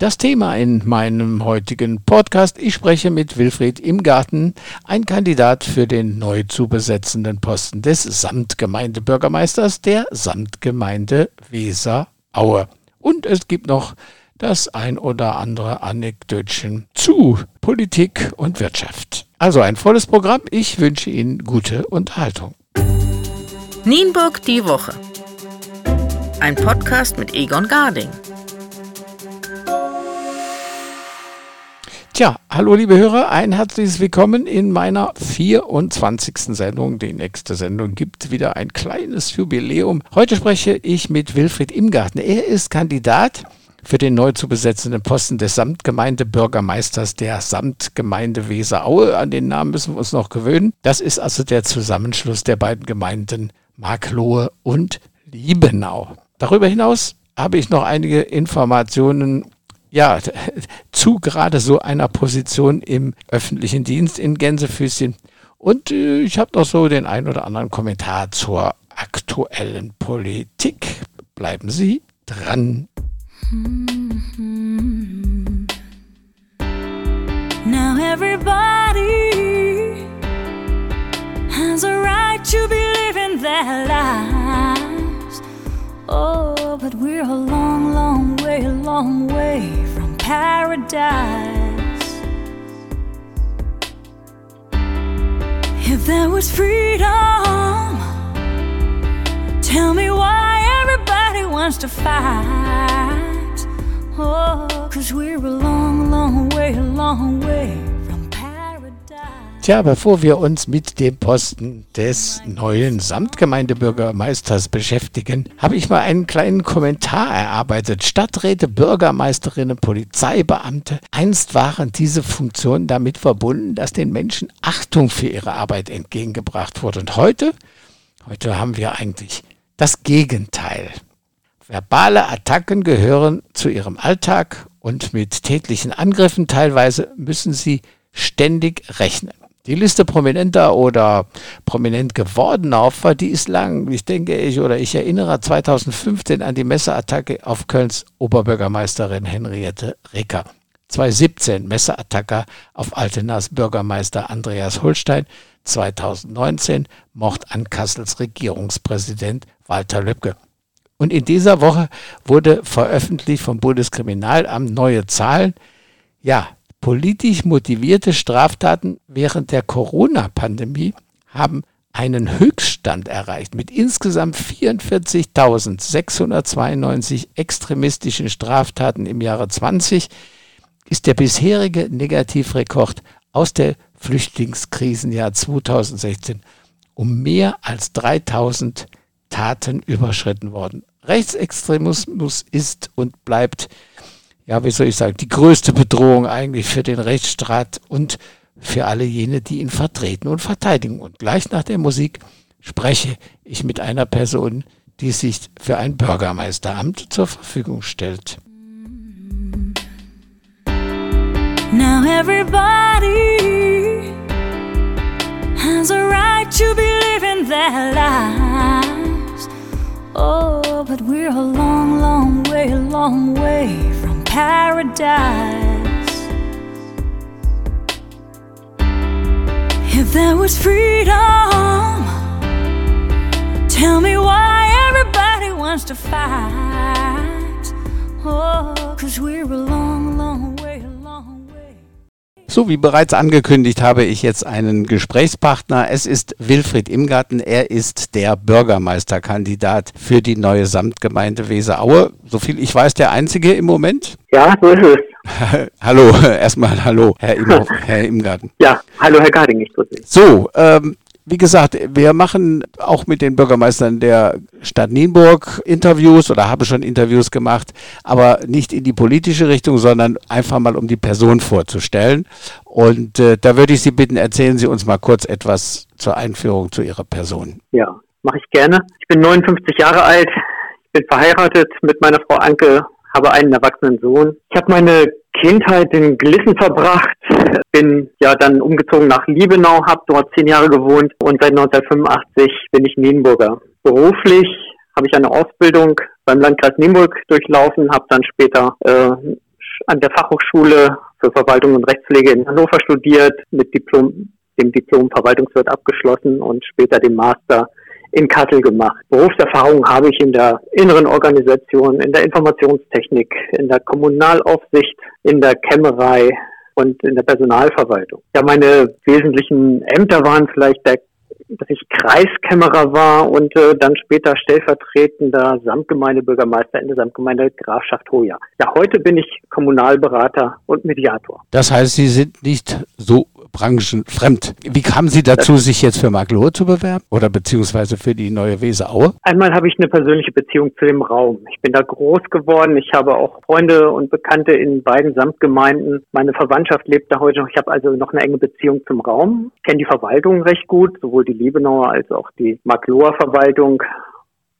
Das Thema in meinem heutigen Podcast, ich spreche mit Wilfried Imgarten, ein Kandidat für den neu zu besetzenden Posten des Samtgemeindebürgermeisters der Samtgemeinde Weser-Aue. Und es gibt noch das ein oder andere Anekdötchen zu Politik und Wirtschaft. Also ein volles Programm. Ich wünsche Ihnen gute Unterhaltung. Nienburg die Woche. Ein Podcast mit Egon Garding. Tja, hallo liebe Hörer, ein herzliches Willkommen in meiner 24. Sendung. Die nächste Sendung gibt wieder ein kleines Jubiläum. Heute spreche ich mit Wilfried Imgarten. Er ist Kandidat für den neu zu besetzenden Posten des Samtgemeindebürgermeisters der Samtgemeinde Weseraue. An den Namen müssen wir uns noch gewöhnen. Das ist also der Zusammenschluss der beiden Gemeinden Marklohe und Liebenau. Darüber hinaus habe ich noch einige Informationen ja, zu gerade so einer Position im öffentlichen Dienst in Gänsefüßchen. Und äh, ich habe noch so den ein oder anderen Kommentar zur aktuellen Politik. Bleiben Sie dran. Now everybody has a right to believe in their lives. Oh, but we're a long, long way, a long way from paradise. If there was freedom, tell me why everybody wants to fight. Oh, cause we're a long, long way, a long way. Tja, bevor wir uns mit dem Posten des neuen Samtgemeindebürgermeisters beschäftigen, habe ich mal einen kleinen Kommentar erarbeitet. Stadträte, Bürgermeisterinnen, Polizeibeamte, einst waren diese Funktionen damit verbunden, dass den Menschen Achtung für ihre Arbeit entgegengebracht wurde. Und heute, heute haben wir eigentlich das Gegenteil. Verbale Attacken gehören zu ihrem Alltag und mit tätlichen Angriffen teilweise müssen sie ständig rechnen. Die Liste prominenter oder prominent gewordener Opfer, die ist lang. Ich denke, ich oder ich erinnere 2015 an die Messerattacke auf Kölns Oberbürgermeisterin Henriette Recker. 2017 Messerattacke auf Altenas Bürgermeister Andreas Holstein. 2019 Mord an Kassels Regierungspräsident Walter Lübcke. Und in dieser Woche wurde veröffentlicht vom Bundeskriminalamt neue Zahlen. Ja, politisch motivierte Straftaten während der Corona-Pandemie haben einen Höchststand erreicht. Mit insgesamt 44.692 extremistischen Straftaten im Jahre 20 ist der bisherige Negativrekord aus der Flüchtlingskrisenjahr 2016 um mehr als 3000 Taten überschritten worden. Rechtsextremismus ist und bleibt, ja, wie soll ich sagen, die größte Bedrohung eigentlich für den Rechtsstaat und für alle jene, die ihn vertreten und verteidigen. Und gleich nach der Musik spreche ich mit einer Person, die sich für ein Bürgermeisteramt zur Verfügung stellt. Now everybody has a right to believe in their life. Oh, but we're a long, long way, long way paradise. If there was freedom, tell me why everybody wants to fight. Oh, cause we're a So wie bereits angekündigt, habe ich jetzt einen Gesprächspartner. Es ist Wilfried Imgarten. Er ist der Bürgermeisterkandidat für die neue Samtgemeinde Weseraue. Soviel ich weiß, der einzige im Moment. Ja, so ist es. hallo, erstmal hallo, Herr, Im Herr Imgarten. Ja, hallo, Herr Garding, ich grüße Sie. So, ähm, wie gesagt, wir machen auch mit den Bürgermeistern der Stadt Nienburg Interviews oder habe schon Interviews gemacht, aber nicht in die politische Richtung, sondern einfach mal um die Person vorzustellen. Und äh, da würde ich Sie bitten, erzählen Sie uns mal kurz etwas zur Einführung zu Ihrer Person. Ja, mache ich gerne. Ich bin 59 Jahre alt, ich bin verheiratet mit meiner Frau Anke, habe einen erwachsenen Sohn. Ich habe meine Kindheit in Glissen verbracht, bin ja dann umgezogen nach Liebenau, habe dort zehn Jahre gewohnt und seit 1985 bin ich Nienburger. Beruflich habe ich eine Ausbildung beim Landkreis Nienburg durchlaufen, habe dann später äh, an der Fachhochschule für Verwaltung und Rechtspflege in Hannover studiert, mit Diplom, dem Diplom Verwaltungswirt abgeschlossen und später den Master in Kassel gemacht. Berufserfahrung habe ich in der inneren Organisation, in der Informationstechnik, in der Kommunalaufsicht, in der Kämmerei und in der Personalverwaltung. Ja, meine wesentlichen Ämter waren vielleicht der dass ich Kreiskämmerer war und äh, dann später stellvertretender Samtgemeindebürgermeister in der Samtgemeinde Grafschaft Hoya. Ja, heute bin ich Kommunalberater und Mediator. Das heißt, Sie sind nicht so branchenfremd. Wie kamen Sie dazu, sich jetzt für Maglohe zu bewerben oder beziehungsweise für die neue Weseaue? Einmal habe ich eine persönliche Beziehung zu dem Raum. Ich bin da groß geworden. Ich habe auch Freunde und Bekannte in beiden Samtgemeinden. Meine Verwandtschaft lebt da heute noch. Ich habe also noch eine enge Beziehung zum Raum. Ich kenne die Verwaltung recht gut, sowohl die Liebenauer als auch die Magloher Verwaltung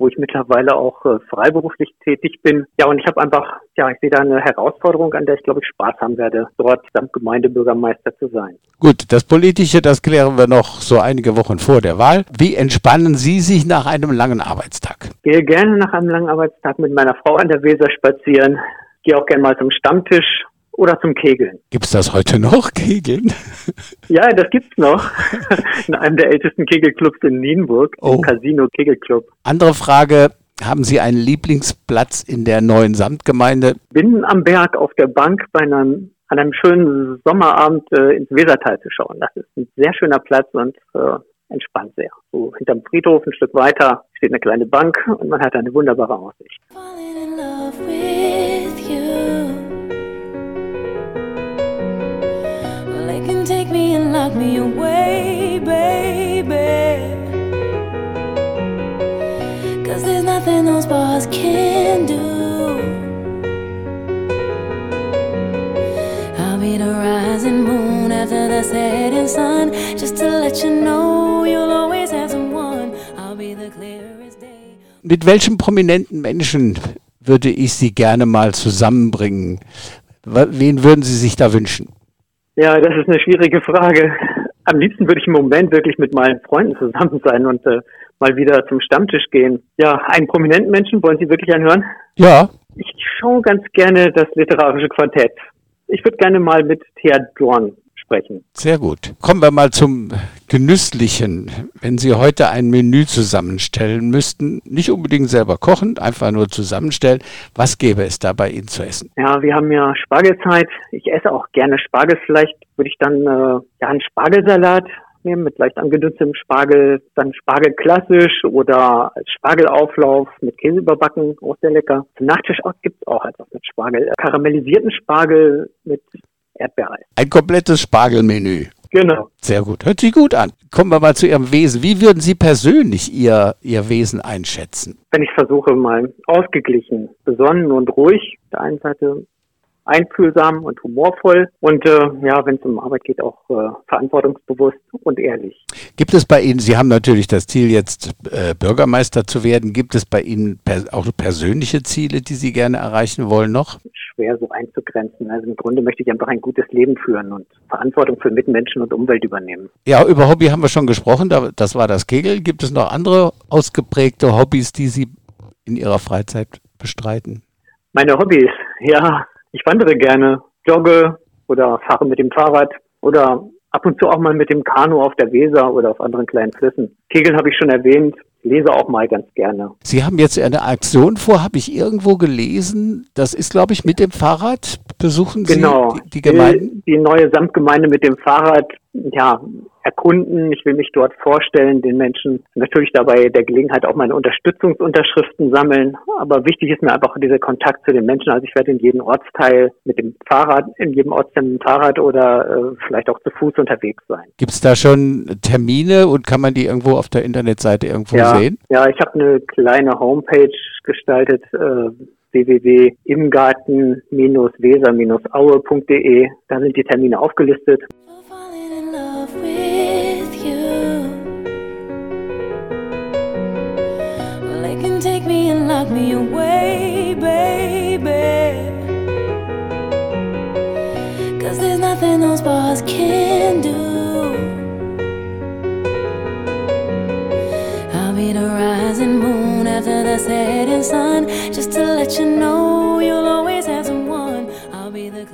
wo ich mittlerweile auch äh, freiberuflich tätig bin. Ja, und ich habe einfach, ja, ich sehe da eine Herausforderung, an der ich glaube ich Spaß haben werde, dort Gemeindebürgermeister zu sein. Gut, das Politische, das klären wir noch so einige Wochen vor der Wahl. Wie entspannen Sie sich nach einem langen Arbeitstag? Ich gehe gerne nach einem langen Arbeitstag mit meiner Frau an der Weser spazieren. Gehe auch gerne mal zum Stammtisch oder zum Kegeln. Gibt es das heute noch, Kegeln? Ja, das gibt's noch. In einem der ältesten Kegelclubs in Nienburg, oh. im Casino Kegelclub. Andere Frage, haben Sie einen Lieblingsplatz in der neuen Samtgemeinde? Bin am Berg auf der Bank bei einem, an einem schönen Sommerabend äh, ins Wesertal zu schauen. Das ist ein sehr schöner Platz und äh, entspannt sehr. So hinterm Friedhof ein Stück weiter steht eine kleine Bank und man hat eine wunderbare Aussicht. Lock me away, baby. Cause there's nothing those bars can do. I'll be the rising moon after the setting sun. Just to let you know you'll always have someone. I'll be the clearest day. Mit welchem prominenten Menschen würde ich Sie gerne mal zusammenbringen? Wen würden Sie sich da wünschen? Ja, das ist eine schwierige Frage. Am liebsten würde ich im Moment wirklich mit meinen Freunden zusammen sein und äh, mal wieder zum Stammtisch gehen. Ja, einen prominenten Menschen, wollen Sie wirklich anhören? Ja. Ich schaue ganz gerne das literarische Quartett. Ich würde gerne mal mit Thea Dorn sprechen. Sehr gut. Kommen wir mal zum Genüsslichen. Wenn Sie heute ein Menü zusammenstellen müssten, nicht unbedingt selber kochen, einfach nur zusammenstellen, was gäbe es da bei Ihnen zu essen? Ja, wir haben ja Spargelzeit. Ich esse auch gerne Spargel. Vielleicht würde ich dann äh, ja einen Spargelsalat nehmen mit leicht angedünstetem Spargel, dann Spargel klassisch oder Spargelauflauf mit Käse überbacken, auch sehr lecker. Zum Nachtisch gibt es auch etwas mit Spargel. Karamellisierten Spargel mit Erdbeereis. Ein komplettes Spargelmenü. Genau. Sehr gut. Hört sich gut an. Kommen wir mal zu Ihrem Wesen. Wie würden Sie persönlich Ihr, Ihr Wesen einschätzen? Wenn ich versuche, mal ausgeglichen, besonnen und ruhig, auf der einen Seite einfühlsam und humorvoll und äh, ja, wenn es um Arbeit geht, auch äh, verantwortungsbewusst und ehrlich. Gibt es bei Ihnen, Sie haben natürlich das Ziel, jetzt äh, Bürgermeister zu werden, gibt es bei Ihnen per auch persönliche Ziele, die Sie gerne erreichen wollen noch? Schwer so einzugrenzen. Also im Grunde möchte ich einfach ein gutes Leben führen und Verantwortung für Mitmenschen und Umwelt übernehmen. Ja, über Hobby haben wir schon gesprochen, das war das Kegel. Gibt es noch andere ausgeprägte Hobbys, die Sie in Ihrer Freizeit bestreiten? Meine Hobbys, ja, ich wandere gerne, jogge oder fahre mit dem Fahrrad oder ab und zu auch mal mit dem Kanu auf der Weser oder auf anderen kleinen Flüssen. Kegeln habe ich schon erwähnt, lese auch mal ganz gerne. Sie haben jetzt eine Aktion vor, habe ich irgendwo gelesen. Das ist, glaube ich, mit dem Fahrrad. Besuchen Sie genau. die, die Gemeinden? Die, die neue Samtgemeinde mit dem Fahrrad, ja, erkunden. Ich will mich dort vorstellen, den Menschen natürlich dabei der Gelegenheit auch meine Unterstützungsunterschriften sammeln. Aber wichtig ist mir einfach dieser Kontakt zu den Menschen. Also ich werde in jedem Ortsteil mit dem Fahrrad, in jedem Ortsteil mit dem Fahrrad oder äh, vielleicht auch zu Fuß unterwegs sein. Gibt es da schon Termine und kann man die irgendwo auf der Internetseite irgendwo ja, sehen? Ja, ich habe eine kleine Homepage gestaltet. Äh, www.imgarten-weser-aue.de. Da sind die Termine aufgelistet. Me away, baby. Cause there's nothing those bars can do. I'll be the rising moon after the setting sun, just to let you know you'll always have someone. I'll be the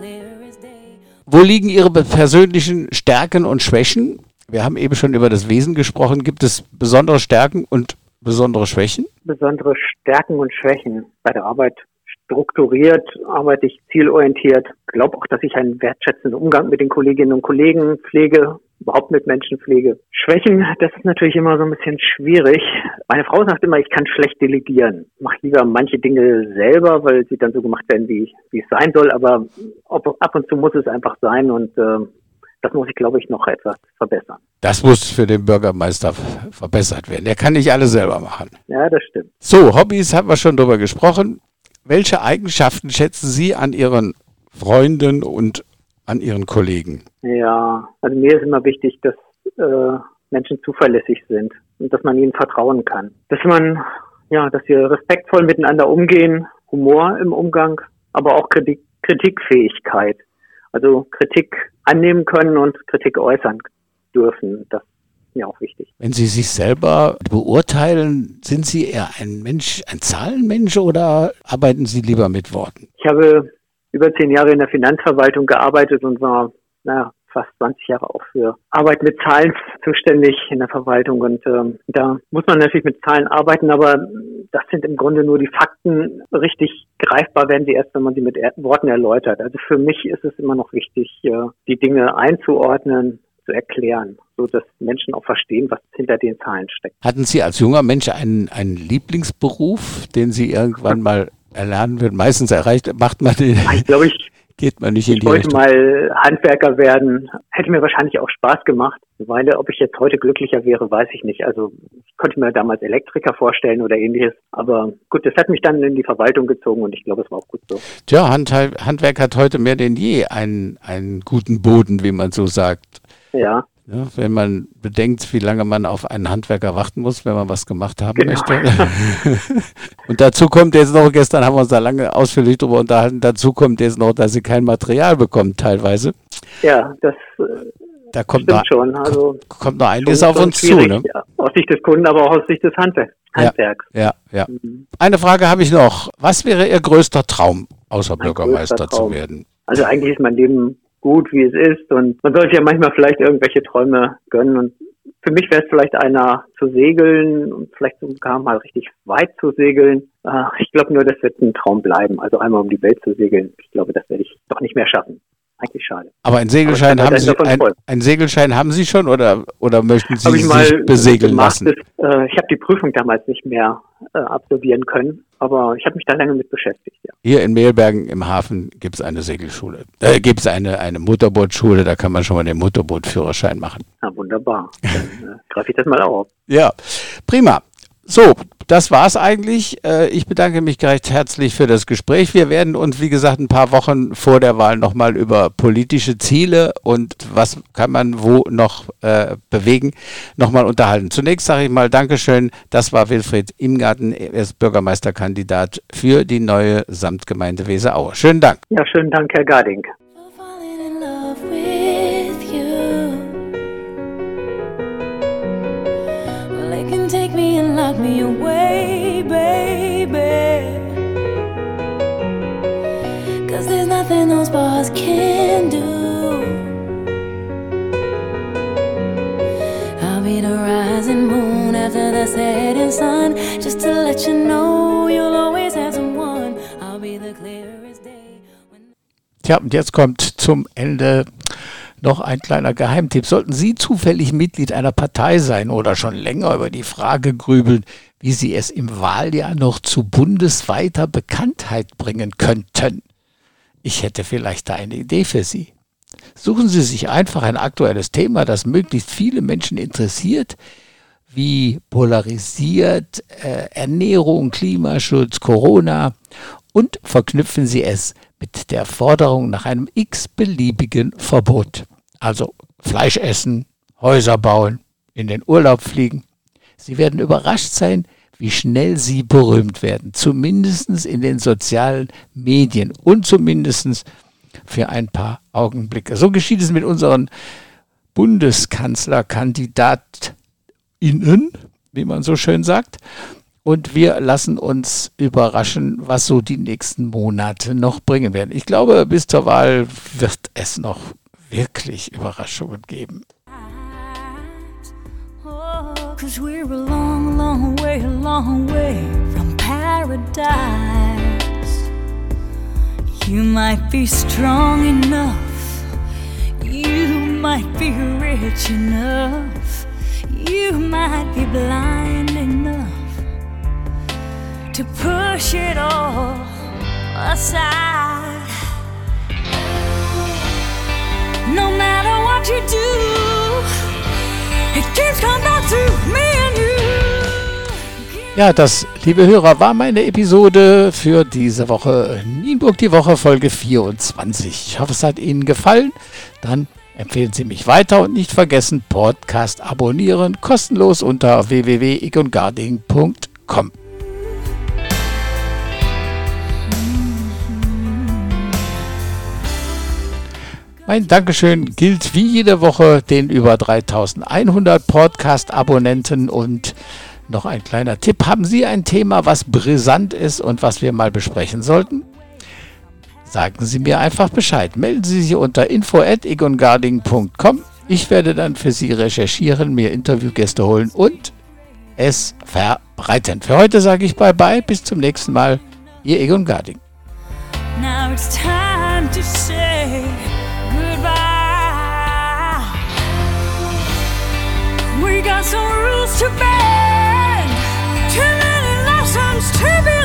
Wo liegen Ihre persönlichen Stärken und Schwächen? Wir haben eben schon über das Wesen gesprochen. Gibt es besondere Stärken und besondere Schwächen? Besondere Stärken und Schwächen bei der Arbeit. Strukturiert arbeite ich zielorientiert. Glaube auch, dass ich einen wertschätzenden Umgang mit den Kolleginnen und Kollegen pflege, überhaupt mit Menschenpflege. Schwächen, das ist natürlich immer so ein bisschen schwierig. Meine Frau sagt immer, ich kann schlecht delegieren. Ich mache lieber manche Dinge selber, weil sie dann so gemacht werden, wie, wie es sein soll. Aber ab und zu muss es einfach sein und äh, das muss ich, glaube ich, noch etwas verbessern. Das muss für den Bürgermeister verbessert werden. Er kann nicht alles selber machen. Ja, das stimmt. So, Hobbys haben wir schon drüber gesprochen. Welche Eigenschaften schätzen Sie an Ihren Freunden und an Ihren Kollegen? Ja, also mir ist immer wichtig, dass äh, Menschen zuverlässig sind und dass man ihnen vertrauen kann. Dass man, ja, dass wir respektvoll miteinander umgehen, Humor im Umgang, aber auch Kritik, Kritikfähigkeit. Also Kritik annehmen können und Kritik äußern dürfen. Das ist mir auch wichtig. Wenn Sie sich selber beurteilen, sind Sie eher ein Mensch, ein Zahlenmensch oder arbeiten Sie lieber mit Worten? Ich habe über zehn Jahre in der Finanzverwaltung gearbeitet und war naja, fast 20 Jahre auch für Arbeit mit Zahlen zuständig in der Verwaltung. Und ähm, da muss man natürlich mit Zahlen arbeiten, aber das sind im Grunde nur die Fakten. Richtig greifbar werden sie erst, wenn man sie mit Worten erläutert. Also für mich ist es immer noch wichtig, äh, die Dinge einzuordnen, zu erklären, so dass Menschen auch verstehen, was hinter den Zahlen steckt. Hatten Sie als junger Mensch einen, einen Lieblingsberuf, den Sie irgendwann mal erlernen würden? Meistens erreicht, macht man den. Ich glaube, ich geht man nicht in ich die wollte Richtung. mal Handwerker werden. Hätte mir wahrscheinlich auch Spaß gemacht. Weile, ob ich jetzt heute glücklicher wäre, weiß ich nicht. Also ich konnte mir damals Elektriker vorstellen oder ähnliches. Aber gut, das hat mich dann in die Verwaltung gezogen und ich glaube, es war auch gut so. Tja, Hand, Handwerk hat heute mehr denn je einen, einen guten Boden, wie man so sagt. Ja. Ja, wenn man bedenkt, wie lange man auf einen Handwerker warten muss, wenn man was gemacht haben Genau. möchte. und dazu kommt jetzt noch, gestern haben wir uns da lange ausführlich drüber unterhalten, dazu kommt jetzt noch, dass sie kein Material bekommen teilweise. Ja, das Da kommt noch, stimmt schon. Also kommt noch einiges auf uns zu. Ne? ja. Aus Sicht des Kunden, aber auch aus Sicht des Handwerks. Ja. Ja, ja. Mhm. Eine Frage habe ich noch. Was wäre Ihr größter Traum, außer Bürgermeister größter zu Traum. werden? Also eigentlich ist mein Leben gut, wie es ist und man sollte ja manchmal vielleicht irgendwelche Träume gönnen und für mich wäre es vielleicht einer zu segeln und vielleicht sogar mal richtig weit zu segeln. Äh, Ich glaube nur, das wird ein Traum bleiben. Also einmal um die Welt zu segeln. Ich glaube, das werde ich doch nicht mehr schaffen. Eigentlich schade. Aber einen Segelschein Aber haben Sie, ein, einen Segelschein haben Sie schon oder, oder möchten Sie sich besegeln lassen? Das, äh, ich habe die Prüfung damals nicht mehr äh, absolvieren können, aber ich habe mich da lange mit beschäftigt. Ja. Hier in Mehlbergen im Hafen gibt es eine Segelschule. Da gibt es eine, eine Motorbootschule, da kann man schon mal den Motorbootführerschein machen. Na, wunderbar. Dann äh, greife ich das mal auf. Ja, prima. So, das war's eigentlich. Äh, Ich bedanke mich recht herzlich für das Gespräch. Wir werden uns, wie gesagt, ein paar Wochen vor der Wahl nochmal über politische Ziele und was kann man wo noch äh, bewegen, nochmal unterhalten. Zunächst sage ich mal Dankeschön. Das war Wilfried Imgarten. Er ist Bürgermeisterkandidat für die neue Samtgemeinde Weser-Aue. Schönen Dank. Ja, schönen Dank, Herr Garding. Me and lock me away, baby. Cause there's nothing those bars can do. I'll be the rising moon after the setting sun. Just to let you know you'll always have someone. I'll be the clearest day. When Tja, und jetzt kommt zum Ende noch ein kleiner Geheimtipp. Sollten Sie zufällig Mitglied einer Partei sein oder schon länger über die Frage grübeln, wie Sie es im Wahljahr noch zu bundesweiter Bekanntheit bringen könnten, ich hätte vielleicht da eine Idee für Sie. Suchen Sie sich einfach ein aktuelles Thema, das möglichst viele Menschen interessiert, wie polarisiert äh, Ernährung, Klimaschutz, Corona und verknüpfen Sie es mit der Forderung nach einem x-beliebigen Verbot. Also Fleisch essen, Häuser bauen, in den Urlaub fliegen. Sie werden überrascht sein, wie schnell Sie berühmt werden, zumindest in den sozialen Medien und zumindest für ein paar Augenblicke. So geschieht es mit unseren BundeskanzlerkandidatInnen, wie man so schön sagt. Und wir lassen uns überraschen, was so die nächsten Monate noch bringen werden. Ich glaube, bis zur Wahl wird es noch wirklich Überraschungen geben. Cause we're a long, long way, long way from paradise. You might be strong enough, you might be rich enough, you might be blind enough to push it all aside. No matter what you do. Ja, das, liebe Hörer, war meine Episode für diese Woche. Nienburg die Woche, Folge 24. Ich hoffe, es hat Ihnen gefallen. Dann empfehlen Sie mich weiter und nicht vergessen, Podcast abonnieren, kostenlos unter www.igongarding.com. Mein Dankeschön gilt wie jede Woche den über 3100 Podcast-Abonnenten und noch ein kleiner Tipp. Haben Sie ein Thema, was brisant ist und was wir mal besprechen sollten? Sagen Sie mir einfach Bescheid. Melden Sie sich unter info.egongarding.com. Ich werde dann für Sie recherchieren, mir Interviewgäste holen und es verbreiten. Für heute sage ich Bye-bye. Bis zum nächsten Mal. Ihr Egon Garding. some rules to bend, too many lessons to be.